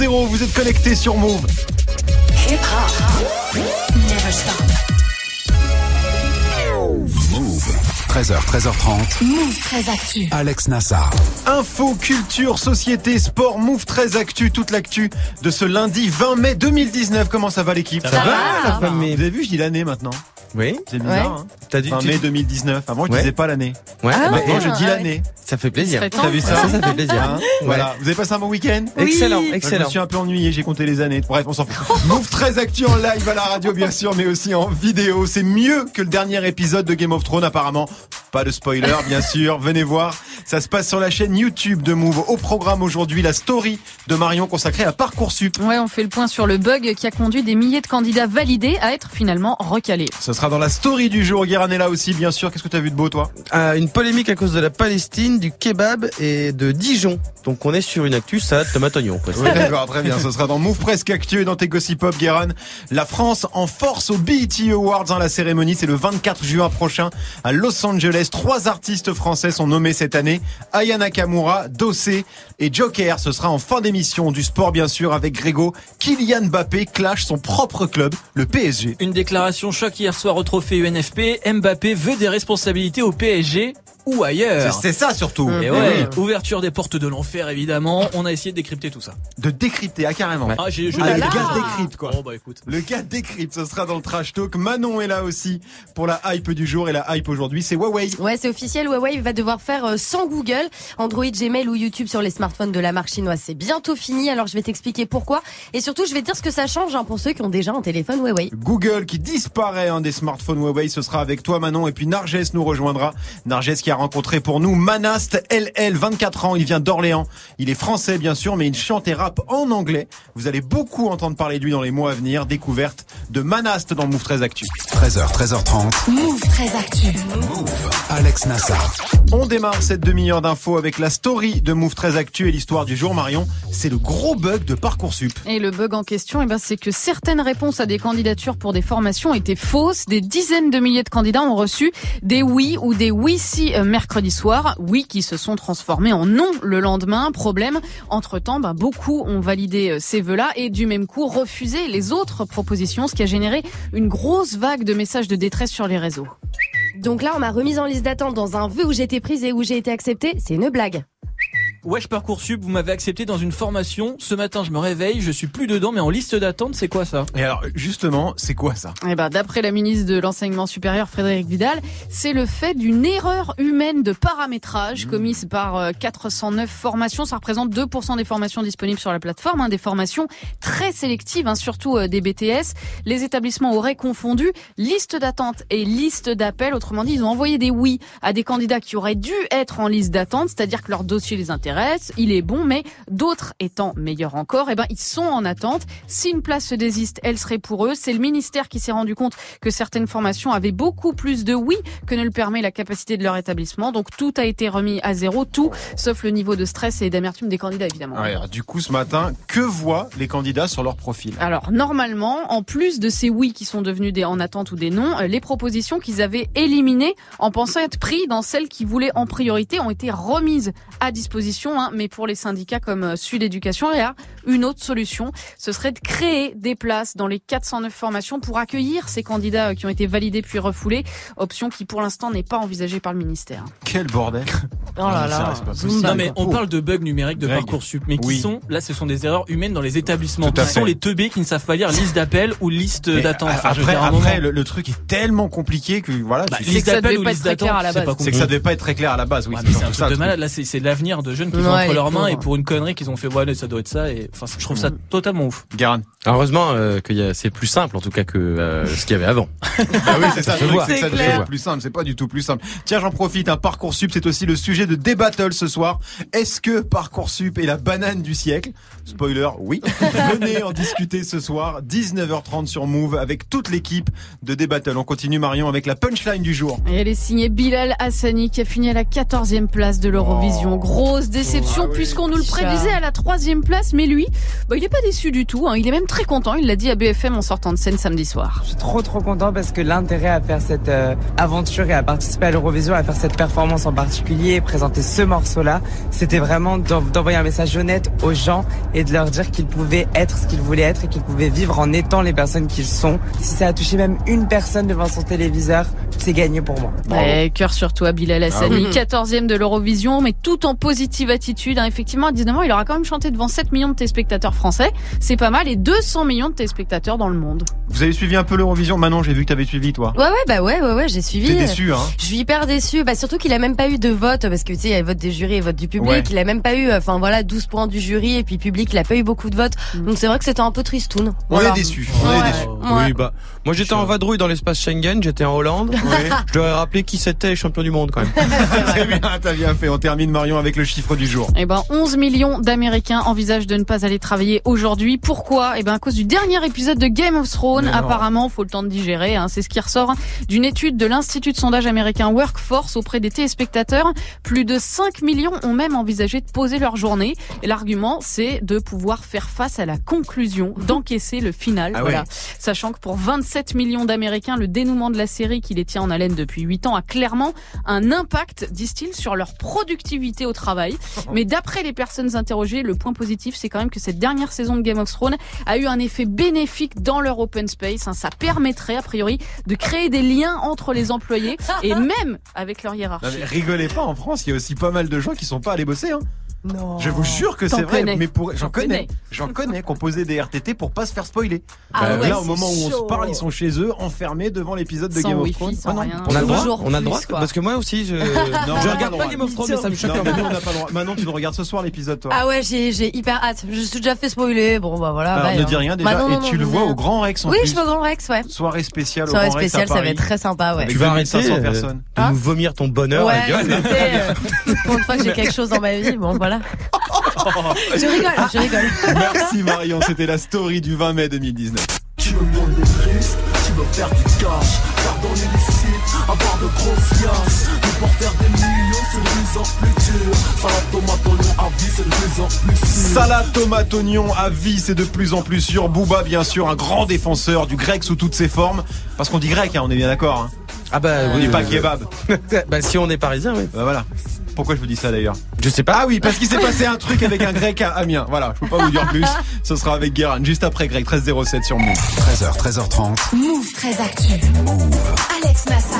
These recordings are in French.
2.0, vous êtes connectés sur Move. Hip hop. Never stop. Move. 13h, 13h30. Move très actu. Alex Nassar. Info, culture, société, sport, Move très actu, toute l'actu de ce lundi 20 mai 2019. Comment ça va l'équipe? Ça va, la famille Vous avez vu, je dis l'année maintenant. Oui. C'est bizarre, hein T'as dit 20 tu- mai 2019. Avant, je Ouais. disais pas l'année. Ouais. Ah Maintenant, ouais. je dis l'année. ça fait plaisir. T'as vu ça Ça, ça fait plaisir. Hein Voilà. Vous avez passé un bon week-end Excellent, Je excellent. me suis un peu ennuyé, j'ai compté les années. Bref, on s'en fout. Move très actu en live à la radio, bien sûr, mais aussi en vidéo. C'est mieux que le dernier épisode de Game of Thrones, apparemment. Pas de spoiler, bien sûr. Venez voir. Ça se passe sur la chaîne YouTube de Move. Au programme aujourd'hui, la story de Marion consacrée à Parcoursup. Ouais, on fait le point sur le bug qui a conduit des milliers de candidats validés à être finalement recalés. Ce sera dans la story du jour. Guérin est là aussi, bien sûr. Qu'est-ce que tu as vu de beau, toi? Euh, une polémique à cause de la Palestine, du kebab et de Dijon. Donc on est sur une actu salade tomate oignon. Oui, d'accord, très bien. Ce sera dans Move Presque Actu et dans tes Gossip Pop, Guérin. La France en force au BET Awards. hein, la cérémonie, c'est le 24 juin prochain à Los Angeles. Trois artistes français sont nommés cette année. Aya Nakamura, Dossé et Joker. Ce sera en fin d'émission du sport, bien sûr, avec Grégo. Kylian Mbappé clash son propre club, le PSG. Une déclaration choc hier soir au trophée UNFP. Mbappé veut des responsabilités au PSG ou C'est ailleurs. c'est ça surtout. Et Eh ouais, oui. ouverture des portes de l'enfer évidemment. On a essayé de décrypter tout ça. De décrypter, ah, carrément. Ah, j'ai, je Ah, le gars décrypte, quoi. Bon bah écoute. Le gars décrypte, ce sera dans le trash talk. Manon est là aussi pour la hype du jour et la hype aujourd'hui, c'est Huawei. Ouais, c'est officiel. Huawei va devoir faire euh, sans Google, Android, Gmail ou YouTube sur les smartphones de la marque chinoise. C'est bientôt fini. Alors je vais t'expliquer pourquoi et surtout je vais te dire ce que ça change hein, pour ceux qui ont déjà un téléphone Huawei. Google qui disparaît hein, des smartphones Huawei, ce sera avec toi Manon et puis Narges nous rejoindra. Narges qui a rencontré pour nous Manast LL, 24 ans, il vient d'Orléans. Il est français bien sûr, mais il chante et rappe en anglais. Vous allez beaucoup entendre parler de lui dans les mois à venir. Découverte de Manast dans Move 13 Actu. 13h, 13h30. Move très actu. Alex Nassar. On démarre cette demi-heure d'infos avec la story de Move 13 Actu et l'histoire du jour Marion. C'est le gros bug de Parcoursup. Et le bug en question, eh ben, c'est que certaines réponses à des candidatures pour des formations étaient fausses. Des dizaines de milliers de candidats ont reçu des oui ou des oui si euh, mercredi soir. Oui qui se sont transformés en non le lendemain. Problème, entre-temps, ben, beaucoup ont validé euh, ces vœux-là et du même coup refusé les autres propositions, ce qui a généré une grosse vague de messages de détresse sur les réseaux. Donc là, on m'a remise en liste d'attente dans un vœu où j'ai été prise et où j'ai été acceptée. C'est une blague. Wesh Parcoursup, vous m'avez accepté dans une formation. Ce matin, je me réveille, je suis plus dedans, mais en liste d'attente, c'est quoi ça? Et alors justement, c'est quoi ça? Eh ben, d'après la ministre de l'enseignement supérieur Frédéric Vidal, c'est le fait d'une erreur humaine de paramétrage commise par euh, 409 formations. Ça représente 2% des formations disponibles sur la plateforme, hein, des formations très sélectives, hein, surtout euh, des BTS. Les établissements auraient confondu liste d'attente et liste d'appel. Autrement dit, ils ont envoyé des oui à des candidats qui auraient dû être en liste d'attente, c'est-à-dire que leur dossier les intéresse, il est bon, mais d'autres étant meilleurs encore, eh ben ils sont en attente. Si une place se désiste, elle serait pour eux. C'est le ministère qui s'est rendu compte que certaines formations avaient beaucoup plus de oui que ne le permet la capacité de leur établissement. Donc tout a été remis à zéro, tout sauf le niveau de stress et d'amertume des candidats évidemment. Ouais, alors, Du coup, ce matin, que voient les candidats sur leur profil? Alors normalement, en plus de ces oui qui sont devenus des en attente ou des non, euh, les propositions qu'ils avaient éliminées en pensant être pris dans celles qu'ils voulaient en priorité ont été remises à disposition. Hein. mais pour les syndicats comme euh, Sud Éducation, il y a une autre solution. Ce serait de créer des places dans les 409 formations pour accueillir ces candidats euh, qui ont été validés puis refoulés. Option qui pour l'instant n'est pas envisagée par le ministère. Quel bordel Oh là Ah, là. ça, c'est pas possible. Non mais on parle de bugs numériques de Greg. Parcoursup, mais qui Oui. sont là ce sont des erreurs humaines dans les établissements. Qui sont les teubés qui ne savent pas lire liste d'appel ou liste d'attente. a- Enfin, je veux après, après moment- le, le truc est tellement compliqué que voilà. Bah, liste que ça d'appel devait ou pas liste être très clair à la d'attente, c'est que ça devait pas être très clair à la base. Oui, Ouais, c'est un truc de malade. Là, c'est l'avenir de jeunes qui Ouais, ont entre leurs mains et pour une connerie qu'ils ont fait, voilà, ça doit être ça. Et enfin, je trouve ça totalement ouf. Guérin. Heureusement euh, que y a- c'est plus simple en tout cas que euh, ce qu'il y avait avant. Ah oui, c'est ça. ça C'est devient clair. plus simple. C'est pas du tout plus simple. Tiens, j'en profite. Un parcoursup, c'est aussi le sujet de débattle ce soir. Est-ce que parcoursup est la banane du siècle? Spoiler, oui. Venez en discuter ce soir, 19h30 sur Move, avec toute l'équipe de débattle. On continue Marion avec la punchline du jour. Et elle est signée Bilal Hassani qui a fini à la 14e place de l'Eurovision. Grosse déception puisqu'on nous le prédisait à la troisième place, mais lui, bah, il est pas déçu du tout. hein. Il est même très content. Il l'a dit à BFM en sortant de scène samedi soir. Je suis trop trop content parce que l'intérêt à faire cette euh, aventure et à participer à l'Eurovision, à faire cette performance en particulier présenter ce morceau-là, c'était vraiment d'en- d'envoyer un message honnête aux gens et de leur dire qu'ils pouvaient être ce qu'ils voulaient être et qu'ils pouvaient vivre en étant les personnes qu'ils sont. Si ça a touché même une personne devant son téléviseur, c'est gagné pour moi. Ouais, cœur sur toi, Bilal Hassani, oui. 14e de l'Eurovision, mais tout en positive attitude. hein. Effectivement, à 19 ans, il aura quand même chanté devant 7 millions de téléspectateurs français. C'est pas mal, et 200 millions de téléspectateurs dans le monde. Vous avez suivi un peu l'Eurovision? Manon, j'ai vu que t'avais suivi toi. Ouais, ouais, bah ouais, ouais, ouais, j'ai suivi. T'es déçu, hein Je suis hyper déçue, bah surtout qu'il a même pas eu de vote parce que tu sais il y a le vote des jurys et le vote du public, Ouais. il a même pas eu enfin voilà 12 points du jury et puis public il a pas eu beaucoup de votes. Donc c'est vrai que c'était un peu tristoun. On Voilà. est déçus. On Ouais. est. Ouais. Oui, bah, moi j'étais en vadrouille dans l'espace Schengen, j'étais en Hollande. Je leur ai rappelé qui c'était les champions du monde quand même. Très bien, t'as bien fait. On termine Marion avec le chiffre du jour. Eh ben, 11 millions d'Américains envisagent de ne pas aller travailler aujourd'hui. Pourquoi? Eh ben, à cause du dernier épisode de Game of Thrones. Mais non. Apparemment, faut le temps de digérer. hein. C'est ce qui ressort d'une étude de l'Institut de sondage américain Workforce auprès des téléspectateurs. Plus de 5 millions ont même envisagé de poser leur journée. Et l'argument, c'est de pouvoir faire face à la conclusion, d'encaisser le final. Ah voilà. Sachant que pour 27 millions d'Américains, le dénouement de la série qui les tient en haleine depuis 8 ans a clairement un impact, disent-ils, sur leur productivité au travail. Mais d'après les personnes interrogées, le point positif, c'est quand même que cette dernière saison de Game of Thrones a eu un effet bénéfique dans leur open space. hein. Ça permettrait, a priori, de créer des liens entre les employés et même avec leur hiérarchie. Non, rigolez pas, en France, il y a aussi pas mal de gens qui sont pas allés bosser. Hein. Non. Je vous jure que c'est vrai, mais pour j'en connais, j'en connais posé des RTT pour pas se faire spoiler. Ah Euh, ouais, là, au moment où on se parle, ils sont chez eux, enfermés devant l'épisode de Sans Game of wifi, Thrones. sans Ah non. rien. On a le droit On a le droit quoi. Parce que moi aussi, je, Non, je pas regarde le pas. Game of Thrones, mais ça me choque Non, on n'a pas le droit. Manon, tu nous regardes ce soir l'épisode, toi. Ah ouais, j'ai j'ai hyper hâte. Je suis déjà fait spoiler. Bon bah voilà. Alors, ne hein. dis rien déjà, Bah, non, et tu le vois non. au Grand Rex en Oui, je vais au Grand Rex, ouais. Soirée spéciale au Soirée Grand Rex spéciale, ça va être très sympa, ouais. Tu vas arrêter 2500 euh, personnes. de nous vomir ton bonheur Ouais, euh, pour une fois que j'ai quelque chose dans ma vie, bon voilà. je rigole, je rigole. Merci Marion, c'était la story du 20 mai 2019. Tu veux prendre des risques, tu veux faire du cash, faire dans l'illicite, avoir de grosses liasses. Mais pour faire des millions, c'est de plus en plus dur. Salade tomate oignon à vie, c'est de plus en plus sûr. Salade tomate oignon à vie, c'est de plus en plus sûr. Booba, bien sûr, un grand défenseur du grec sous toutes ses formes. Parce qu'on dit grec, hein, on est bien d'accord. Hein. Ah bah On oui. dit pas euh, kebab. bah si on est parisien, oui. Bah voilà. Pourquoi je vous dis ça d'ailleurs Je sais pas. Ah oui, parce qu'il s'est passé un truc avec un grec à Amiens. Voilà, je peux pas vous dire plus. Ce sera avec Guérin, juste après Greg, 1307 sur Move. 13h, 13h30. Move très actu. Alex Nassar.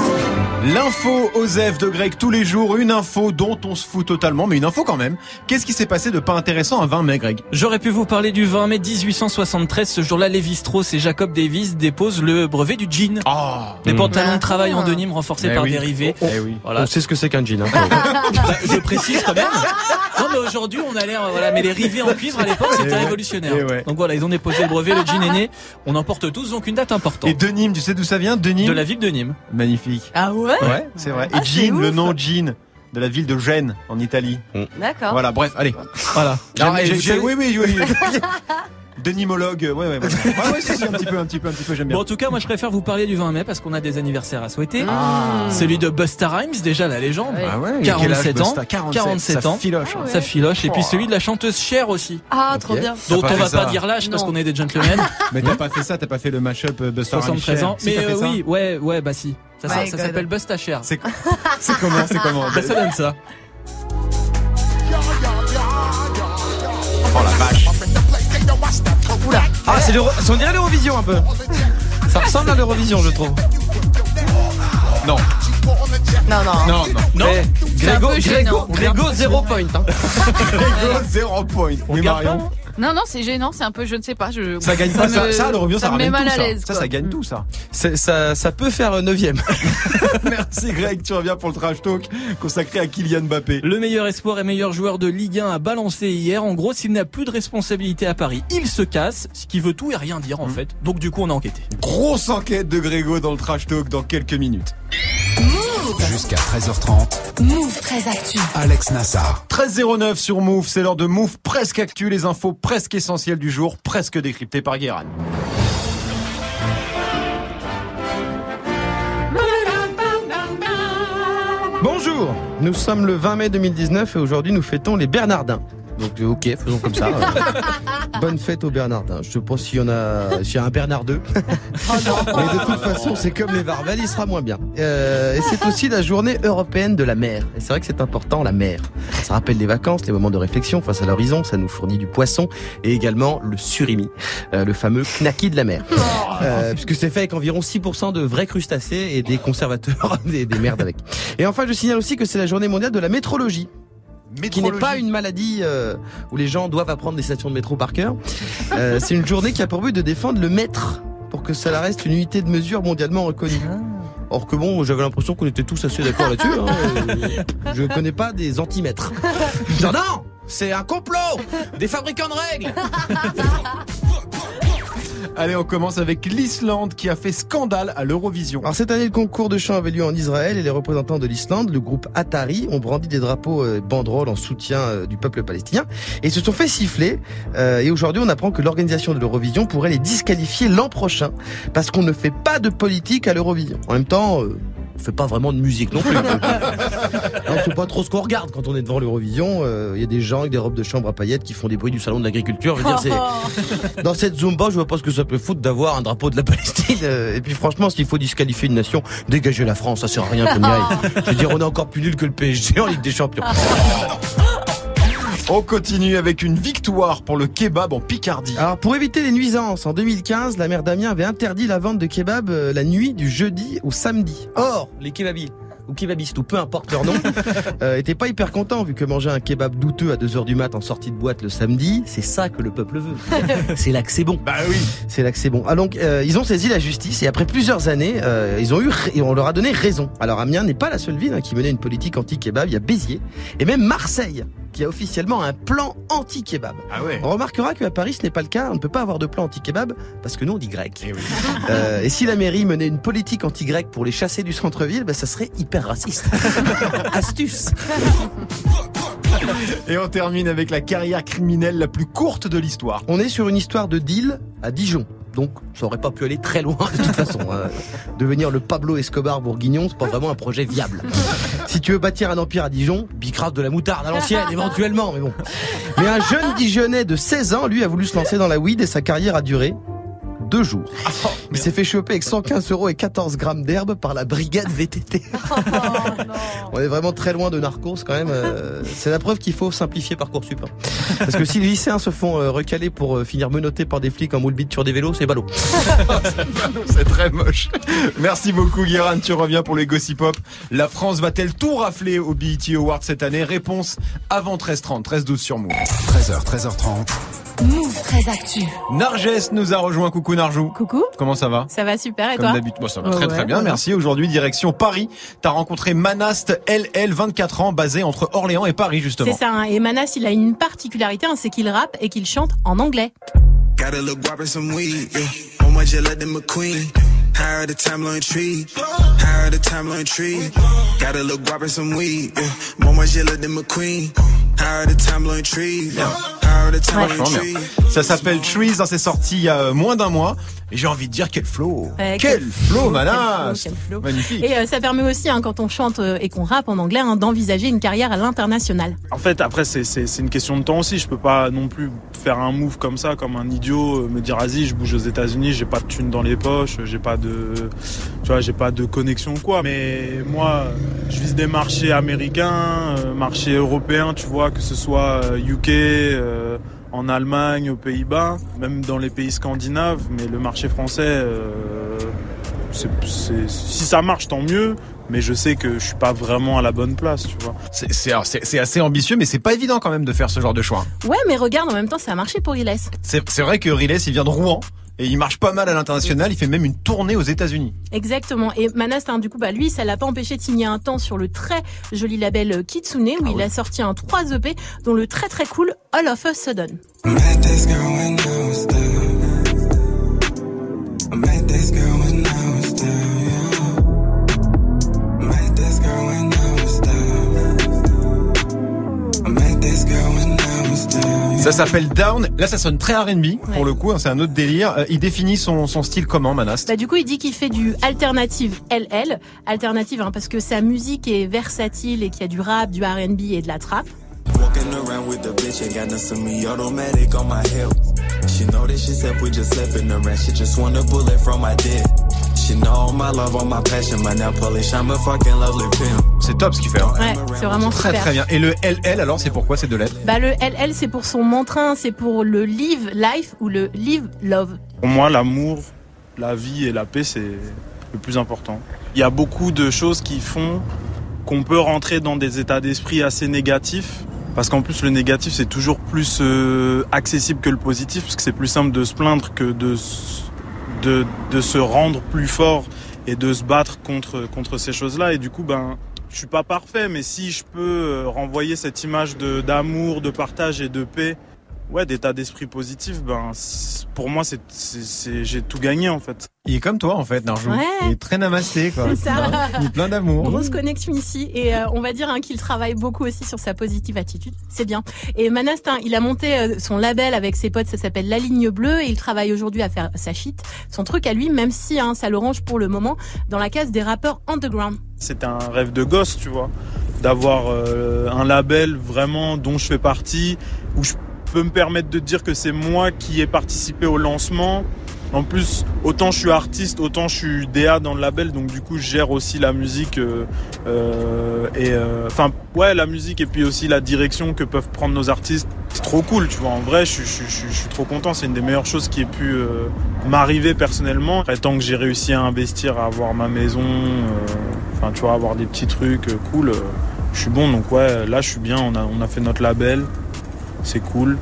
L'info Osef de Greg tous les jours, une info dont on se fout totalement, mais une info quand même. Qu'est-ce qui s'est passé de pas intéressant un 20 mai, Greg J'aurais pu vous parler du 20 mai 1873. Ce jour-là, Lévi Strauss et Jacob Davis déposent le brevet du jean. Ah Des pantalons de travail en Ah. denim renforcés Eh par oui. dérivés. Eh oui. Voilà. On sait ce que c'est qu'un jean. Hein. Bah, je précise quand même. Non, mais aujourd'hui, on a l'air, voilà, mais les rivets en cuivre à l'époque, c'était ouais. révolutionnaire. Ouais. Donc voilà, ils ont déposé le brevet, le jean est né. On en porte tous, donc une date importante. Et de Nîmes, tu sais d'où ça vient De Nîmes De la ville de Nîmes. Magnifique. Ah ouais Ouais, c'est vrai. Et Ah, Jean, le nom Jean de la ville de Gênes en Italie. D'accord. Voilà, bref, allez. Voilà. Oui, oui, oui. Denimologue, ouais, ouais, ouais. Ouais, ouais, si, si, un petit peu, un petit peu, un petit peu, j'aime bien. Bon, en tout cas, moi, je préfère vous parler du 20 mai parce qu'on a des anniversaires à souhaiter. Ah. Celui de Busta Rhymes, déjà la légende. Ouais. Ah ouais, il y a quel âge, 47 ans. Busta 47, 47 ça ans. filoche. hein. Ça filoche. Et puis celui de la chanteuse Cher aussi. Ah, trop bien. Dont on va ça. pas dire l'âge parce qu'on est des gentlemen. Mais t'as pas fait ça, t'as pas fait le mashup euh, Busta Rhymes 73 Cher. ans. Mais euh, oui, ouais, ouais, bah si. Ça, s'appelle Busta Cher. C'est c'est comment, c'est comment Bah, ça donne ça. Oh la vache. Ah, c'est on dirait l'Eurovision un peu. Ça ressemble à l'Eurovision, je trouve. Non, Non, non. non, non. Non. Eh, Grégo, Grégo. Grégo, zéro point. Hein. Grégo, zéro point. On Oui, Marion. Non, non, c'est gênant, c'est un peu, je ne sais pas. Je... Ça gagne pas, ça, me- ça, ça, me met ramène mal tout, à ça. l'aise. Ça, ça gagne tout, ça. C'est- Ça, ça peut faire euh, neuvième. Merci Greg, tu reviens pour le trash talk consacré à Kylian Mbappé. Le meilleur espoir et meilleur joueur de Ligue 1 a balancé hier. En gros, s'il n'a plus de responsabilité à Paris, il se casse, ce qui veut tout et rien dire en Mmh. fait. Donc du coup, on a enquêté. Grosse enquête de Grégo dans le trash talk dans quelques minutes. Jusqu'à 13h30. Move très actu. Alex Nassar. 13.09 sur Move, c'est l'heure de Move presque actu, les infos presque essentielles du jour, presque décryptées par Guéran. Bonjour Bonjour, nous sommes le 20 mai 2019 et aujourd'hui nous fêtons les Bernardins. Donc euh, ok, faisons comme ça. Bonne fête aux Bernardins. Je sais pas s'il y en a, s'il y a un Bernard 2. Mais de toute façon, c'est comme les Varvel, il sera moins bien. Euh, et c'est aussi la journée européenne de la mer. Et c'est vrai que c'est important, la mer. Ça rappelle les vacances, les moments de réflexion face à l'horizon. Ça nous fournit du poisson et également le surimi, euh, le fameux knacky de la mer. Euh, puisque c'est fait avec environ 6% de vrais crustacés et des conservateurs, des, des merdes avec. Et enfin, je signale aussi que c'est la journée mondiale de la métrologie qui n'est pas une maladie euh, où les gens doivent apprendre des stations de métro par cœur. Euh, c'est une journée qui a pour but de défendre le mètre pour que ça reste une unité de mesure mondialement reconnue. Or que bon, j'avais l'impression qu'on était tous assez d'accord là-dessus. Hein. Je connais pas des antimètres. Non, non C'est un complot Des fabricants de règles Allez, on commence avec l'Islande qui a fait scandale à l'Eurovision. Alors cette année, le concours de chant avait lieu en Israël et les représentants de l'Islande, le groupe Atari, ont brandi des drapeaux euh, banderoles en soutien euh, du peuple palestinien et se sont fait siffler. Euh, et aujourd'hui, on apprend que l'organisation de l'Eurovision pourrait les disqualifier l'an prochain parce qu'on ne fait pas de politique à l'Eurovision. En même temps, euh, on fait pas vraiment de musique non plus. on sait pas trop ce qu'on regarde quand on est devant l'Eurovision. Euh, Il y a des gens avec des robes de chambre à paillettes qui font des bruits du salon de l'agriculture. Je veux dire, c'est dans cette Zumba, je vois pas ce que ça peut foutre d'avoir un drapeau de la Palestine. Euh, Et puis franchement, s'il faut disqualifier une nation, dégager la France, ça sert à rien qu'on y aille. Je veux dire, on est encore plus nul que le PSG en Ligue des Champions. On continue avec une victoire pour le kebab en Picardie. Alors pour éviter les nuisances, en 2015, la maire d'Amiens avait interdit la vente de kebab euh, la nuit du jeudi au samedi. Or, les kebabis ou kebabistes ou peu importe leur nom, euh, étaient pas hyper contents vu que manger un kebab douteux à 2h du mat en sortie de boîte le samedi, c'est ça que le peuple veut. c'est là que c'est bon. Bah oui. C'est là que c'est bon. Ah donc euh, ils ont saisi la justice et après plusieurs années, euh, ils ont eu et on leur a donné raison. Alors Amiens n'est pas la seule ville hein, qui menait une politique anti-kebab, il y a Béziers et même Marseille qui a officiellement un plan anti-kebab. Ah ouais. On remarquera qu'à Paris, ce n'est pas le cas. On ne peut pas avoir de plan anti-kebab parce que nous, on dit grec. Euh, et si la mairie menait une politique anti-grec pour les chasser du centre-ville, bah, ça serait hyper raciste. Astuce. Et on termine avec la carrière criminelle la plus courte de l'histoire. On est sur une histoire de deal à Dijon. Donc, ça aurait pas pu aller très loin de toute façon. hein. Devenir le Pablo Escobar bourguignon, c'est pas vraiment un projet viable. Si tu veux bâtir un empire à Dijon, bicrave de la moutarde à l'ancienne, éventuellement, mais bon. Mais un jeune Dijonais de 16 ans, lui, a voulu se lancer dans la weed et sa carrière a duré deux jours. Il s'est fait choper avec 115 euros et 14 grammes d'herbe par la brigade VTT. On est vraiment très loin de Narcos quand même. euh, C'est la preuve qu'il faut simplifier Parcoursup. hein. Parce que si les lycéens se font euh, recaler pour euh, finir menottés par des flics en moule bite sur des vélos, c'est ballot. C'est très moche. Merci beaucoup, Guérin. Tu reviens pour les Gossip Pop. La France va-t-elle tout rafler au BET Awards cette année? Réponse avant 13h30, 13-12 sur Move. 13h, 13h30. Move très actu. Narges nous a rejoint. Coucou Narjou. Coucou. Comment ça va? Ça va super et Comme toi? d'habitude, Bon, ça va Ouais, très très bien, ouais. merci. Aujourd'hui, direction Paris. T'as rencontré Manast LL, 24 ans, basé entre Orléans et Paris justement. C'est ça. hein. Et Manas, il a une particularité, hein, c'est qu'il rappe et qu'il chante en anglais. On. Higher the tree. Got a little guap and some weed, yeah. McQueen. Higher the tree. Yeah. Franchement bien. Ça s'appelle Trees, hein, c'est sorti il y a euh, moins d'un mois. Et j'ai envie de dire quel flow. Ouais, quel, quel flow, quel flow. Magnifique. Et euh, ça permet aussi, hein, quand on chante euh, et qu'on rappe en anglais, hein, d'envisager une carrière à l'international. En fait, après, c'est- une question de temps aussi. Je peux pas non plus faire un move comme ça, comme un idiot, me dire, vas-y, je bouge aux États-Unis, j'ai pas de thunes dans les poches, j'ai pas de, tu vois, j'ai pas de connexion ou quoi. Mais moi, je vise des marchés américains, euh, marchés européens, tu vois, que ce soit UK, euh, en Allemagne, aux Pays-Bas, même dans les pays scandinaves. Mais le marché français, euh, c'est- c'est- si ça marche, tant mieux. Mais je sais que je suis pas vraiment à la bonne place, tu vois. C'est- assez ambitieux, mais c'est pas évident quand même de faire ce genre de choix. Ouais, mais regarde, en même temps, ça a marché pour Iles. C'est c'est vrai que Riles, il vient de Rouen. Et il marche pas mal à l'international, il fait même une tournée aux États-Unis. Exactement. Et Manas, hein, du coup, bah, lui, ça l'a pas empêché de signer un temps sur le très joli label euh, Kitsune, où Ah il a sorti un 3 EP, dont le très très cool All of a Sudden. I met this girl Ça s'appelle Down. Là, ça sonne très R&B pour le coup. hein, c'est un autre délire. Euh, il définit son, son style comment, Manast Bah, du coup, il dit qu'il fait du alternative LL, alternative hein, parce que sa musique est versatile et qu'il y a du rap, du R&B et de la trap. Walking around with a bitch, ain't got no semi-automatic on my hip. She know that she said we just slipping around. She just want a bullet from my dick. She know my love, all my passion, my now polish. I'm a fucking lovely pimp. C'est top ce qu'il fait. hein. Ouais, c'est vraiment Très super. très bien. Et le LL alors, c'est pourquoi ces deux lettres Bah, le LL, c'est pour son mantrain, c'est pour le live life ou le live love. Pour moi, l'amour, la vie et la paix, c'est le plus important. Il y a beaucoup de choses qui font qu'on peut rentrer dans des états d'esprit assez négatifs. Parce qu'en plus, le négatif, c'est toujours plus euh, accessible que le positif, parce que c'est plus simple de se plaindre que de, s- de, se rendre plus fort et de se battre contre, contre ces choses-là. Et du coup, ben, je suis pas parfait, mais si je peux euh, renvoyer cette image d'amour, de partage et de paix, ouais, d'état d'esprit positif, ben, pour moi, c'est, j'ai tout gagné en fait. Il est comme toi en fait, Narjou. Ouais. Il est très namasté quoi. C'est ça. Il est plein d'amour. Grosse connexion ici et euh, on va dire hein, qu'il travaille beaucoup aussi sur sa positive attitude, c'est bien. Et Manast, hein, il a monté euh, son label avec ses potes, ça s'appelle La Ligne Bleue et il travaille aujourd'hui à faire sa shit, son truc à lui, même si hein, ça le range pour le moment dans la case des rappeurs underground. C'était un rêve de gosse, tu vois, d'avoir euh, un label vraiment dont je fais partie, où je peux me permettre de dire que c'est moi qui ai participé au lancement. En plus, autant je suis artiste, autant je suis DA dans le label, donc du coup je gère aussi la musique euh, euh, et euh, enfin ouais la musique et puis aussi la direction que peuvent prendre nos artistes. C'est trop cool, tu vois. En vrai, je, suis- je, je, je trop content. C'est une des meilleures choses qui ait pu m'arriver personnellement. Après, tant que j'ai réussi à investir, à avoir ma maison, enfin tu vois, avoir des petits trucs cool, je suis bon. Donc ouais, là je suis bien. On a fait notre label, c'est cool.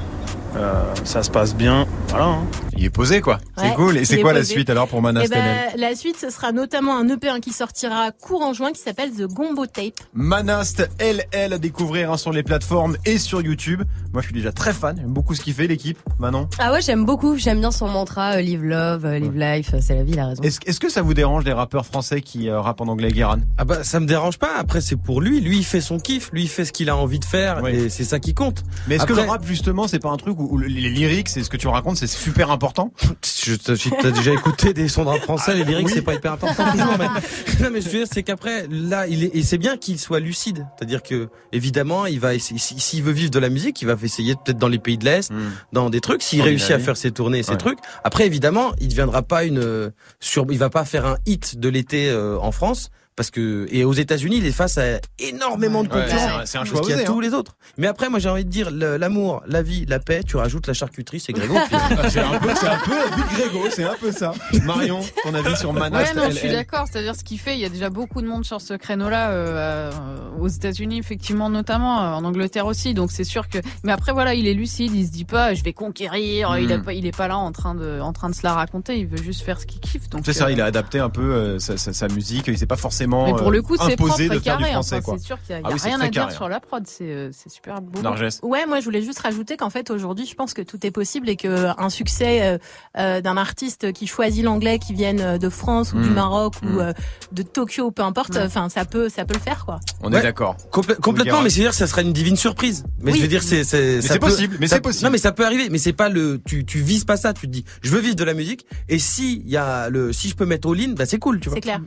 Euh, ça se passe bien. Voilà. hein. Il est posé quoi. C'est cool. Et c'est est quoi la suite alors pour Manast ben, LL la suite, ce sera notamment un EP qui sortira court en juin qui s'appelle The Gombo Tape. Manast LL à découvrir hein, sur les plateformes et sur YouTube. Moi je suis déjà très fan. J'aime beaucoup ce qu'il fait l'équipe. Manon? Ah ouais, j'aime beaucoup. J'aime bien son mantra euh, Live Love, euh, Live Life. euh, C'est la vie, il a raison. Est-ce est-ce que ça vous dérange les rappeurs français qui euh, rappent en anglais, Guéran Ah bah ça me dérange pas. Après c'est pour lui. Lui il fait son kiff. Lui il fait ce qu'il a envie de faire Oui. et c'est ça qui compte. Mais est-ce que le rap justement c'est pas un truc où, où les lyrics, c'est ce que tu racontes, c'est super important si t'as déjà écouté des sons de rap français, les lyrics Oui. c'est pas hyper important toujours. Mais, non mais je veux dire c'est qu'après là il est et c'est bien qu'il soit lucide. C'est-à-dire que évidemment il va s'il veut vivre de la musique, il va essayer peut-être dans les pays de l'Est, dans des trucs. S'il réussit à faire ses tournées, et ses Ouais. trucs. Après évidemment il deviendra pas une euh, sur, il va pas faire un hit de l'été euh, en France. Parce que et aux États-Unis, il est face à énormément de Ouais, concurrents. c'est un- c'est un choix qu'il y a osé, tous les autres. Mais après, moi, j'ai envie de dire l'amour, la vie, la paix. Tu rajoutes la charcuterie, c'est Grégo. puis- C'est un peu, c'est un peu la vie de Grégo, c'est un peu ça. Marion, ton avis sur Ouais, Manast non, je suis d'accord. C'est-à-dire ce qu'il fait, il y a déjà beaucoup de monde sur ce créneau-là, euh, euh, aux États-Unis effectivement notamment, euh, en Angleterre aussi. Donc c'est sûr que. Mais après voilà, il est lucide, il se dit pas, je vais conquérir. Il, a Mm. pas, il est pas là en train de, en train de se la raconter. Il veut juste faire ce qu'il kiffe. Donc C'est ça, euh, il a adapté un peu euh, sa, sa- sa musique. Il s'est pas forcément Mais pour le coup, euh, c'est propre imposé et de faire du carré. français. Enfin, quoi. c'est sûr qu'il y a, Ah oui, rien à dire carré, sur la prod. C'est, euh, c'est super beau. Narges. Ouais, moi je voulais juste rajouter qu'en fait aujourd'hui, je pense que tout est possible et que un succès euh, euh, d'un artiste qui choisit l'anglais, qui vienne de France ou du Mm. Maroc ou euh, de Tokyo, peu importe, enfin ça peut, ça peut le faire quoi. On Ouais. est d'accord. Complè- complètement, mais c'est-à-dire que ça sera une divine surprise. Mais Oui. je veux dire, c'est possible, mais ça- c'est possible. Non, mais ça peut arriver. Mais c'est pas le tu tu vises pas ça. Tu te dis, je veux vivre de la musique. Et si il y a le si je peux mettre all in, bah c'est cool, tu vois. C'est clair.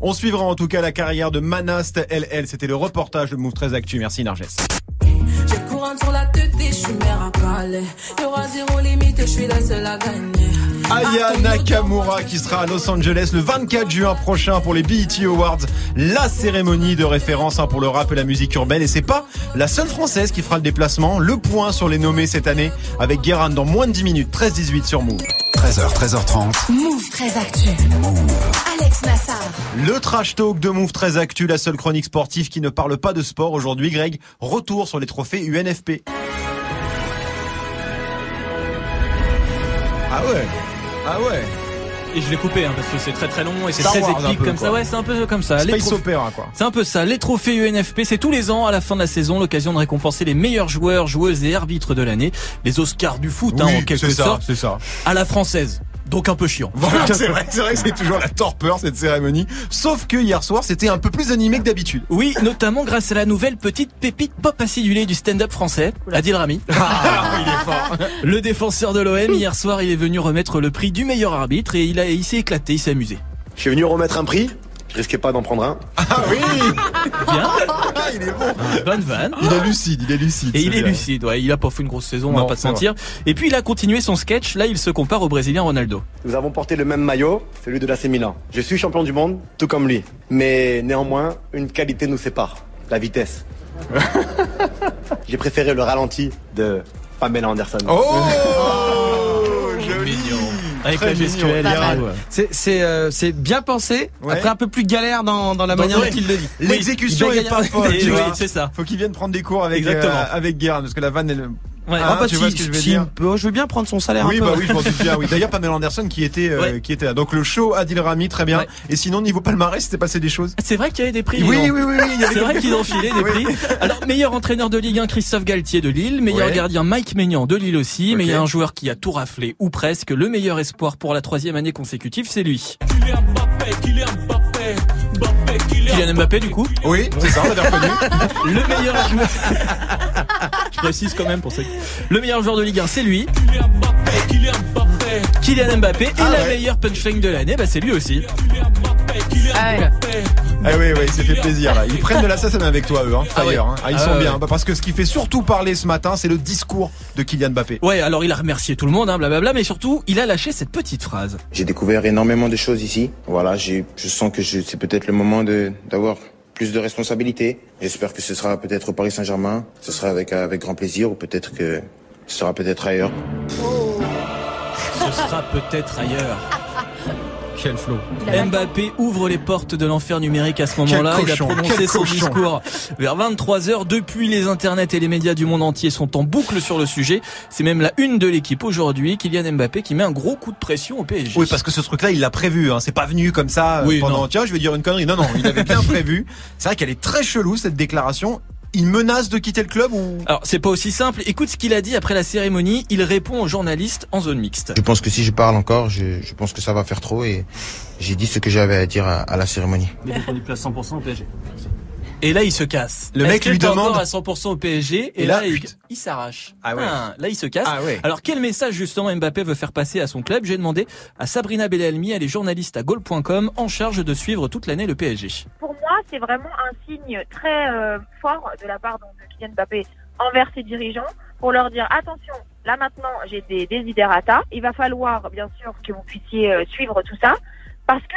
On suivra en tout cas la carrière de Manast LL. C'était le reportage de Move 13 Actu. Merci Narges. J'ai le courant sur la tête et je suis mère à parler. Y'aura zéro limite et je suis la seule à gagner. Aya Nakamura qui sera à Los Angeles le 24 juin prochain pour les BET Awards, la cérémonie de référence hein, pour le rap et la musique urbaine. Et c'est pas la seule française qui fera le déplacement. Le point sur les nommés cette année avec Guérin dans moins de 10 minutes, 13-18 sur Move. 13h, 13h30. Move très actu. Alex Nassar. Le trash talk de Move 13 Actu, la seule chronique sportive qui ne parle pas de sport aujourd'hui. Greg, retour sur les trophées UNFP. Ah ouais Ah ouais Et je l'ai coupé hein, parce que c'est très très long et c'est très Wars épique peu, comme quoi. ça. Ouais, c'est un peu comme ça. Les Space trophées- Opera quoi. C'est un peu ça. Les trophées UNFP, c'est tous les ans à la fin de la saison l'occasion de récompenser les meilleurs joueurs, joueuses et arbitres de l'année. Les Oscars du foot, hein, en quelque c'est ça, sorte, c'est ça. à la française. Donc un peu chiant. Voilà, c'est vrai, c'est vrai que c'est toujours la torpeur cette cérémonie. Sauf que hier soir, c'était un peu plus animé que d'habitude. Oui, notamment grâce à la nouvelle petite pépite pop acidulée du stand-up français, Adil Rami. Ah, il est fort. Le défenseur de l'OM, hier soir, il est venu remettre le prix du meilleur arbitre et il, a, il s'est éclaté, il s'est amusé. Je suis venu remettre un prix. Je risquais pas d'en prendre un. Ah oui Bien. Ah, il est bon. Bonne vanne. Il est lucide, il est lucide. Et il est bien. lucide, ouais, il a pas fait une grosse saison, on va pas se mentir. Et puis il a continué son sketch, là il se compare au Brésilien Ronaldo. Nous avons porté le même maillot, celui de l'AC Milan. Je suis champion du monde, tout comme lui. Mais néanmoins, une qualité nous sépare. La vitesse. J'ai préféré le ralenti de Pamela Anderson. Oh Avec la gestuelle. C'est euh, c'est bien pensé. Après un peu plus galère dans dans la manière dont il le dit. L'exécution il est pas folle, c'est ça. Faut qu'il vienne prendre des cours avec Exactement. euh, avec Guérin parce que la vanne elle Ouais. Ah, bah, tu si- vois ce que je veux si- dire euh, Je veux bien prendre son salaire Oui, un peu. bah oui, je m'en doute bien. Oui. D'ailleurs, Pamela Anderson qui était, euh, Ouais. qui était là. Donc le show Adil Rami, très bien. Ouais. Et sinon, niveau palmarès, c'était passé des choses. C'est vrai qu'il y avait des prix. Oui, oui, oui, oui, C'est vrai qu'ils ont filé des prix. Alors, meilleur entraîneur de Ligue 1, Christophe Galtier de Lille. Meilleur Ouais. gardien, Mike Maignan de Lille aussi. Mais il y a un joueur qui a tout raflé, ou presque. Le meilleur espoir pour la troisième année consécutive, c'est lui. Kylian Mbappé, du coup. Oui, c'est ça, on l'avait reconnu. Le meilleur joueur. Je précise quand même pour ça. Le meilleur joueur de Ligue 1, c'est lui. Kylian Mbappé. Et Ah la ouais. meilleure punchline de l'année, bah, c'est lui aussi. Ah ouais. Ah oui, oui, il s'est fait plaisir là. Ils prennent de l'assassin avec toi, eux, hein, Ah Fire. ouais. hein. Ah, ils Ah sont ouais, bien. Bah, parce que ce qui fait surtout parler ce matin, c'est le discours de Kylian Mbappé. Ouais, alors il a remercié tout le monde, hein, blablabla, mais surtout, il a lâché cette petite phrase. J'ai découvert énormément de choses ici. Voilà, j'ai, je sens que c'est peut-être le moment de, d'avoir plus de responsabilités. J'espère que ce sera peut-être au Paris Saint-Germain. Ce sera avec, avec grand plaisir ou peut-être que ce sera peut-être ailleurs. Ce sera peut-être ailleurs. Quel flow. Mbappé ouvre les portes de l'enfer numérique à ce moment-là. Il a prononcé son cochon. discours vers 23h. Depuis, les internets et les médias du monde entier sont en boucle sur le sujet. C'est même la une de l'équipe aujourd'hui. Kylian Mbappé qui met un gros coup de pression au PSG. Oui, parce que ce truc-là, il l'a prévu. Hein. C'est pas venu comme ça euh, Oui, pendant. non. Tiens, je vais dire une connerie. Non, non, il avait bien prévu. C'est vrai qu'elle est très chelou cette déclaration. Il menace de quitter le club ou? Alors, c'est pas aussi simple. Écoute ce qu'il a dit après la cérémonie. Il répond aux journalistes en zone mixte. Je pense que si je parle encore, je, je pense que ça va faire trop et j'ai dit ce que j'avais à dire à, à la cérémonie. Mais on est place 100% au PSG. Et là, il se casse. Le mec lui demande- à 100% au PSG. Et, Et là, là, il, s'arrache. Ah ouais. là, il se casse. Ah ouais. Alors, quel message justement Mbappé veut faire passer à son club? J'ai demandé à Sabrina Belalmi, elle est journaliste à goal.com, en charge de suivre toute l'année le PSG. Pour moi, c'est vraiment un signe très euh, fort de la part donc, de Kylian Mbappé envers ses dirigeants pour leur dire attention, là maintenant j'ai des desiderata, il va falloir bien sûr que vous puissiez euh, suivre tout ça parce que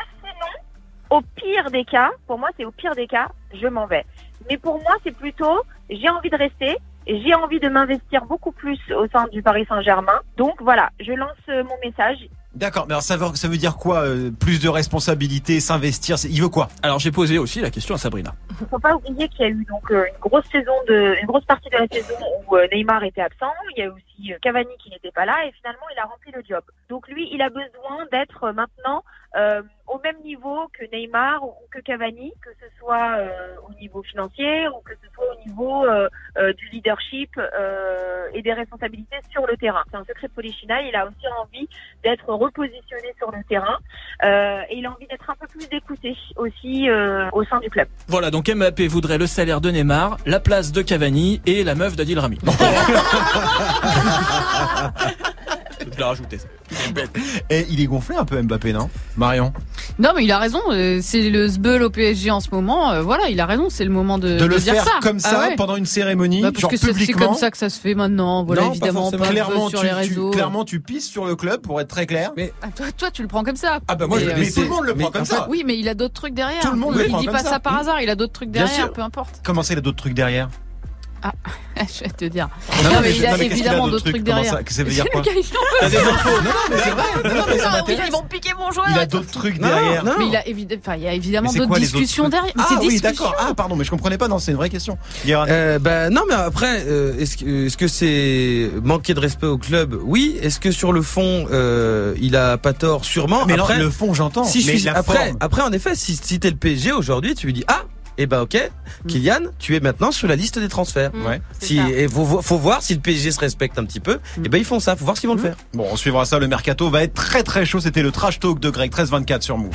au pire des cas, pour moi c'est au pire des cas, je m'en vais. Mais pour moi c'est plutôt j'ai envie de rester, j'ai envie de m'investir beaucoup plus au sein du Paris Saint-Germain. Donc voilà, je lance euh, mon message. D'accord, mais alors ça veut, ça veut dire quoi euh, Plus de responsabilités, s'investir c'est- Il veut quoi? Alors j'ai posé aussi la question à Sabrina. Il faut pas oublier qu'il y a eu donc euh, une grosse saison de, une grosse partie de la saison où euh, Neymar était absent. Il y a eu aussi euh, Cavani qui n'était pas là et finalement il a rempli le job. Donc lui, il a besoin d'être euh, maintenant euh, au même niveau que Neymar ou que Cavani, que ce soit euh, au niveau financier ou que ce niveau euh, euh, du leadership euh, et des responsabilités sur le terrain. C'est un secret de Polichinelle. Il a aussi envie d'être repositionné sur le terrain euh, et il a envie d'être un peu plus écouté aussi euh, au sein du club. Voilà, donc Mbappé voudrait le salaire de Neymar, la place de Cavani et la meuf d'Adil Rami. Je l'ai rajouté ça. Et il est gonflé un peu Mbappé, non? Marion? Non, mais il a raison. euh, C'est le sbeul au PSG en ce moment. euh, voilà, il a raison. C'est le moment de, De le dire faire ça. comme Ah ça ouais. pendant une cérémonie, Bah, parce genre que c'est- comme ça que ça se fait maintenant. Voilà, Non, pas évidemment, pas de clairement, sur tu, les tu- réseaux. clairement, tu pisses sur le club pour être très clair. Mais Ah, toi, toi, tu le prends comme ça. Ah bah moi, je- Mais, mais euh, tout le monde le mais prend comme ça. Oui, mais il a d'autres trucs derrière. Tout le monde il le il prend dit comme pas ça. ça par hasard. Il a d'autres trucs derrière, peu importe. Comment c'est, il a d'autres trucs derrière? je vais te dire. Non, Non, non, mais mais il je- a non, évidemment d'autres trucs trucs derrière. ça- que ça veut dire C'est quoi T'as des infos Non, non, mais c'est vrai. Non, non, mais ça ils vont piquer mon joueur. Il a d'autres trucs derrière. non. Mais il, a enfin, il y a évidemment d'autres discussions derrière. Mais Ah c'est oui, d'accord. Ah pardon, mais je comprenais pas. Non, c'est une vraie question. Euh, bah non mais après euh, est-ce que c'est manquer de respect au club Oui. Est-ce que sur le fond euh, il a pas tort Sûrement. mais non, après, le fond, j'entends. si je suis la après après en effet si t'es le PSG aujourd'hui tu lui dis ah Et bah ok, Kylian, tu es maintenant sur la liste des transferts. Ouais. Si, et faut, faut voir si le PSG se respecte un petit peu. Et ben ils font ça, faut voir ce qu'ils vont le faire. Bon, on suivra ça. Le mercato va être très très chaud. C'était le trash talk de Greg 1324 sur Move.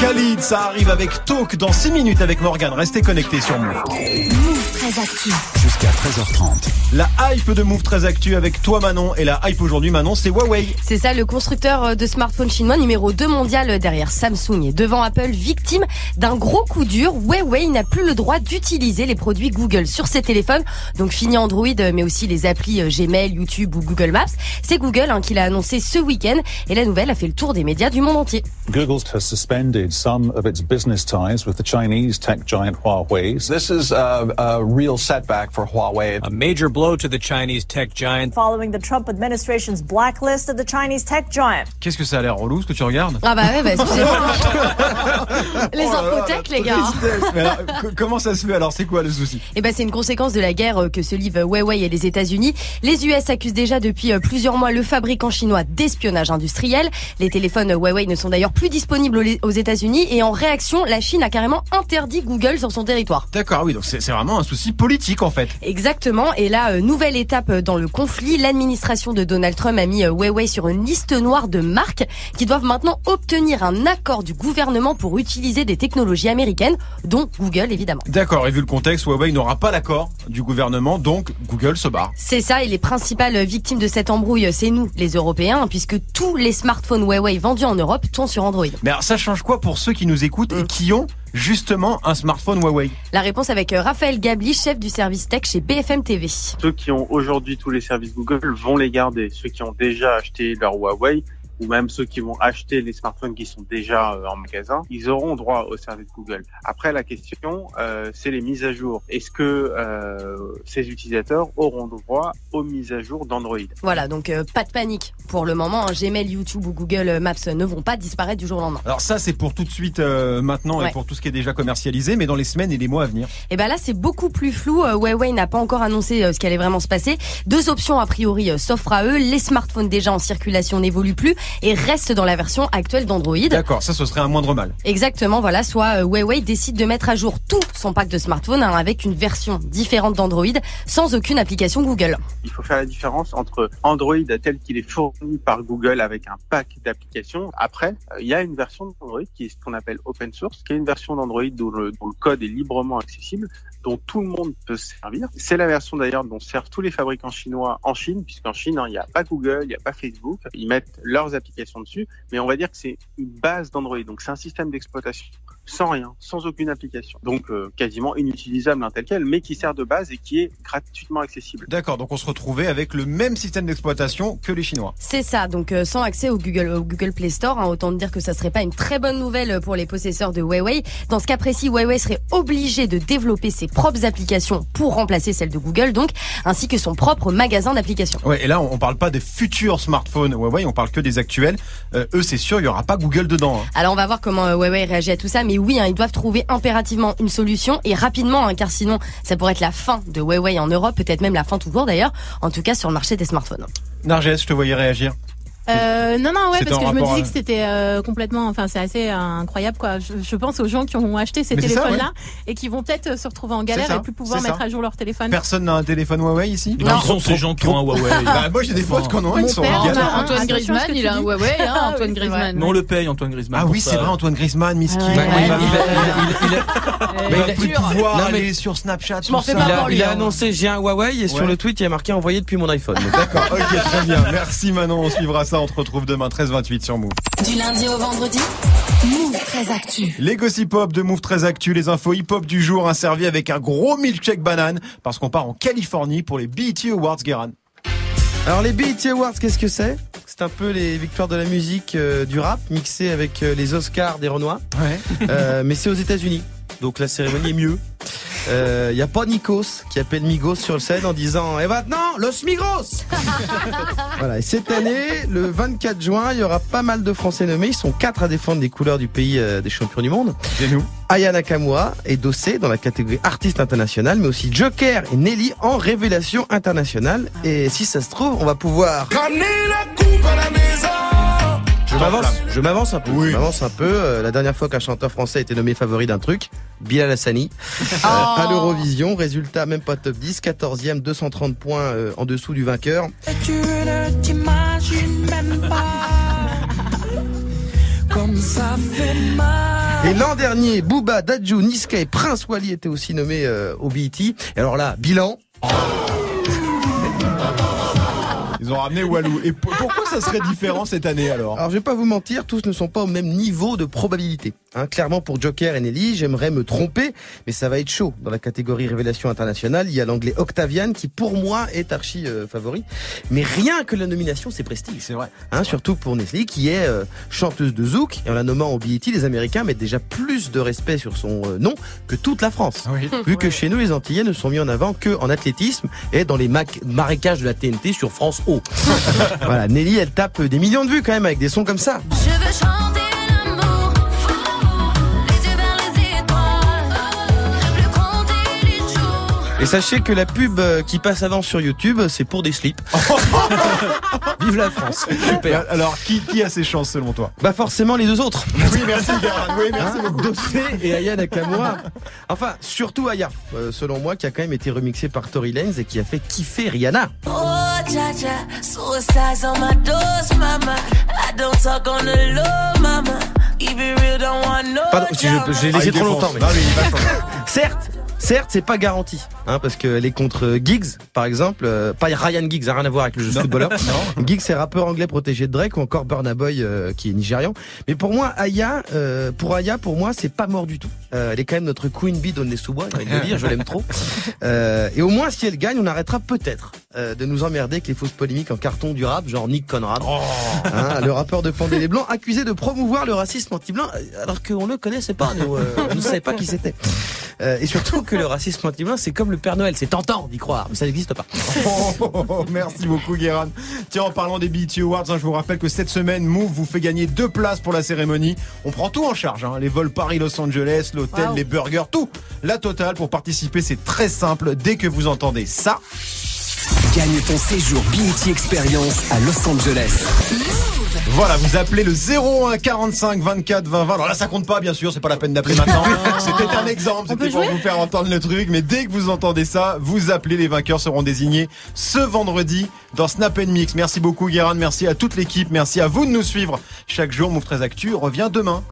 Khalid, ça arrive avec Talk dans 6 minutes avec Morgan. Restez connectés sur Move. Move très actu. Jusqu'à 13h30. La hype de Move très actu avec toi Manon et la hype aujourd'hui Manon c'est Huawei. C'est ça, le constructeur euh, de smartphones chinois numéro 2 mondial euh, derrière Samsung et devant Apple, victime d'un gros coup dur. Huawei n'a plus le droit d'utiliser les produits Google sur ses téléphones. Donc fini Android, euh, mais aussi les applis Gmail, YouTube ou Google Maps. C'est Google hein, qui l'a annoncé ce week-end et la nouvelle a fait le tour des médias du monde entier. Google has suspended some of its business ties with the Chinese tech giant Huawei. This is a, a real setback for Huawei. A major blow to the Chinese tech giant. Following the Trump administration's blacklist of the Chinese tech giant. Qu'est-ce que ça a l'air relou ce que tu regardes? Ah bah ouais, bah excusez-moi. les infotech les gars. Mais alors, co- comment ça se fait alors C'est quoi le souci? Eh ben, c'est une conséquence de la guerre euh, que se livrent Huawei et les États-Unis. Les US accusent déjà depuis euh, plusieurs mois le fabricant chinois d'espionnage industriel. Les téléphones Huawei ne sont d'ailleurs plus disponibles aux- aux États-Unis et en réaction, la Chine a carrément interdit Google sur son territoire. D'accord, oui, donc c'est vraiment un souci politique en fait. Exactement. Et là, euh, nouvelle étape euh, dans le conflit. L'administration de Donald Trump a mis euh, Huawei sur une liste noire de marques qui doivent maintenant obtenir un accord du gouvernement pour utiliser des technologies américaines, dont Google évidemment. D'accord, et vu le contexte, Huawei n'aura pas l'accord du gouvernement, donc Google se barre. C'est ça, et les principales victimes de cette embrouille, c'est nous, les Européens, puisque tous les smartphones Huawei vendus en Europe tournent sur Android. Mais alors ça change quoi pour ceux qui nous écoutent et qui ont justement un smartphone Huawei? La réponse avec euh, Raphaël Gabli, chef du service tech chez BFM TV. Ceux qui ont aujourd'hui tous les services Google vont les garder. Ceux qui ont déjà acheté leur Huawei ou même ceux qui vont acheter les smartphones qui sont déjà euh, en magasin, ils auront droit au service Google. Après, la question, euh, c'est les mises à jour. Est-ce que euh, ces utilisateurs auront droit aux mises à jour d'Android? Voilà, donc euh, pas de panique. Pour le moment, hein, Gmail, YouTube ou Google Maps ne vont pas disparaître du jour au lendemain. Alors ça c'est pour tout de suite euh, maintenant Ouais. et pour tout ce qui est déjà commercialisé, mais dans les semaines et les mois à venir. Et ben là, c'est beaucoup plus flou. Euh, Huawei n'a pas encore annoncé euh, ce qui allait vraiment se passer. Deux options a priori euh, s'offrent à eux. Les smartphones déjà en circulation n'évoluent plus et restent dans la version actuelle d'Android. D'accord, ça ce serait un moindre mal. Exactement, voilà, soit euh, Huawei décide de mettre à jour tout son pack de smartphones hein, avec une version différente d'Android sans aucune application Google. Il faut faire la différence entre Android tel qu'il est fourni par Google avec un pack d'applications. Après, euh, il y a une version d'Android qui est ce qu'on appelle open source, qui est une version d'Android dont le code est librement accessible, dont tout le monde peut se servir. C'est la version d'ailleurs dont servent tous les fabricants chinois en Chine, puisqu'en Chine, hein, il n'y a pas Google, il n'y a pas Facebook. Ils mettent leurs applications dessus, mais on va dire que c'est une base d'Android. Donc c'est un système d'exploitation sans rien, sans aucune application. Donc euh, quasiment inutilisable un tel quel, mais qui sert de base et qui est gratuitement accessible. D'accord, donc on se retrouvait avec le même système d'exploitation que les Chinois. C'est ça, donc euh, sans accès au Google, au Google Play Store, hein, autant dire que ça serait pas une très bonne nouvelle pour les possesseurs de Huawei. Dans ce cas précis, Huawei serait obligé de développer ses propres applications pour remplacer celles de Google, donc, ainsi que son propre magasin d'applications. Ouais, et là on, parle pas des futurs smartphones Huawei, on parle que des actuels. Euh, eux c'est sûr, il y aura pas Google dedans. hein. Alors on va voir comment euh, Huawei réagit à tout ça, mais oui, hein, ils doivent trouver impérativement une solution et rapidement, hein, car sinon ça pourrait être la fin de Huawei en Europe, peut-être même la fin tout court d'ailleurs, en tout cas sur le marché des smartphones. Narges, je te voyais réagir. Euh, non, non, ouais, parce que je me disais à- que c'était euh, complètement, enfin, c'est assez euh, incroyable, quoi. Je, je pense aux gens qui ont acheté ces téléphones-là et qui vont peut-être euh, se retrouver en galère ça, et plus pouvoir mettre ça. à jour leur téléphone. Personne n'a un téléphone Huawei ici Non. Qui sont ces gens qui ont un Huawei Bah, Moi j'ai des potes qui en ont un, Mon ils sont père en galère. Antoine Griezmann, il a un. Huawei, hein, Ah Antoine. Griezmann. Mais on le paye, Antoine Griezmann. Ah oui, c'est vrai, Antoine Griezmann, il ouais, va, il a- va plus pouvoir Non, aller sur Snapchat. Il a, hein. annoncé j'ai un Huawei et sur le tweet il y a marqué envoyé depuis mon iPhone. D'accord, ok, très bien. Merci Manon, on suivra ça. On te retrouve demain 13h28 sur Move. Du lundi au vendredi, Move très actu. Les gossip hop de Move très actu, les infos hip hop du jour, un servi avec un gros milkshake banane parce qu'on part en Californie pour les BET Awards, Guérin. Alors les BET Awards, qu'est-ce que c'est? C'est un peu les victoires de la musique euh, du rap mixées avec euh, les Oscars des Renois. Ouais. Euh, mais c'est aux États-Unis. Donc la cérémonie est mieux. Il n'y a pas Nikos qui appelle Migos sur le scène en disant Et maintenant, Los Migros Voilà, et cette année, le 24 juin, il y aura pas mal de Français nommés. Ils sont quatre à défendre les couleurs du pays euh, des champions du monde. C'est nous. Aya Nakamura est dossé dans la catégorie artiste international, mais aussi Joker et Nelly en révélation internationale. Et si ça se trouve, on va pouvoir Ramener la coupe à la maison. Je m'avance, je m'avance un peu. Je m'avance un peu. Euh, la dernière fois qu'un chanteur français a été nommé favori d'un truc, Bilal Hassani, euh, à l'Eurovision. Résultat, même pas top 10, 14e, 230 points euh, en dessous du vainqueur. Tu ne t'imagines même pas comme ça fait mal. Et l'an dernier, Booba, Dadju, Niska et Prince Wally étaient aussi nommés euh, au BET. Et alors là, bilan. Ils ont ramené Walou. Et pourquoi ça serait différent cette année alors Alors je vais pas vous mentir, tous ne sont pas au même niveau de probabilité. Hein, clairement pour Joker et Nelly, j'aimerais me tromper, mais ça va être chaud. Dans la catégorie révélation internationale, il y a l'anglais Octavian qui pour moi est archi euh, favori. Mais rien que la nomination, c'est prestige. C'est vrai. Hein, surtout pour Nestlé qui est euh, chanteuse de zouk et en la nommant au BET, les Américains mettent déjà plus de respect sur son euh, nom que toute la France. Vu que chez nous, les Antillais ne sont mis en avant que en athlétisme et dans les mac- marécages de la TNT sur France Voilà, Nelly, elle tape des millions de vues quand même avec des sons comme ça. Je veux chanter l'amour, les yeux vers les étoiles, ne plus compter les jours. Et sachez que la pub euh, qui passe avant sur YouTube, c'est pour des slips. Vive la France. Super. Alors, qui, qui a ses chances selon toi? Bah forcément les deux autres. Oui, merci Guérin. Oui, merci Hein, beaucoup. Dossé et Aya Nakamura. Enfin, surtout Aya, euh, selon moi, qui a quand même été remixé par Tory Lanez et qui a fait kiffer Rihanna. Oh, Jaja, suicide's on my doors, mama. I don't talk on the low, mama. Keep it real, don't want no Pardon, je- je- j'ai Ah, laissé il trop longtemps. mais- Non, mais il va changer. Certes, certes, c'est pas garanti, hein, parce qu'elle est contre Giggs, par exemple, euh, pas Ryan Giggs, n'a rien à voir avec le jeu de footballeur. Giggs, c'est rappeur anglais protégé de Drake, ou encore Burna Boy, euh, qui est nigérian. Mais pour moi, Aya, euh, pour Aya, pour moi, c'est pas mort du tout. Euh, elle est quand même notre Queen Bee d'Onne sous-bois, j'ai envie de le dire, je l'aime trop. Euh, et au moins, si elle gagne, on arrêtera peut-être euh, de nous emmerder avec les fausses polémiques en carton du rap, genre Nick Conrad, Hein, le rappeur de Pandé les Blancs, accusé de promouvoir le racisme anti-blanc, alors qu'on ne connaissait pas, nous, euh, on ne savait pas qui c'était. Euh, et surtout que le racisme anti-blanc, c'est comme le Père Noël, c'est tentant d'y croire, mais ça n'existe pas. Oh, merci beaucoup Guérin. Tiens, en parlant des BET Awards, hein, je vous rappelle que cette semaine, Move vous fait gagner deux places pour la cérémonie. On prend tout en charge, hein, les vols Paris-Los Angeles, l'hôtel, Wow. les burgers, tout. La totale pour participer, c'est très simple. Dès que vous entendez ça, Gagne ton séjour BET Experience à Los Angeles. Voilà, vous appelez le 01 45 24 20 20. Alors là, ça compte pas, bien sûr, c'est pas la peine d'appeler maintenant. C'était un exemple, c'était pour vous faire entendre le truc. Mais dès que vous entendez ça, vous appelez, les vainqueurs seront désignés ce vendredi dans Snap Mix. Merci beaucoup, Guérin. Merci à toute l'équipe. Merci à vous de nous suivre chaque jour. Move 13 Actu revient demain.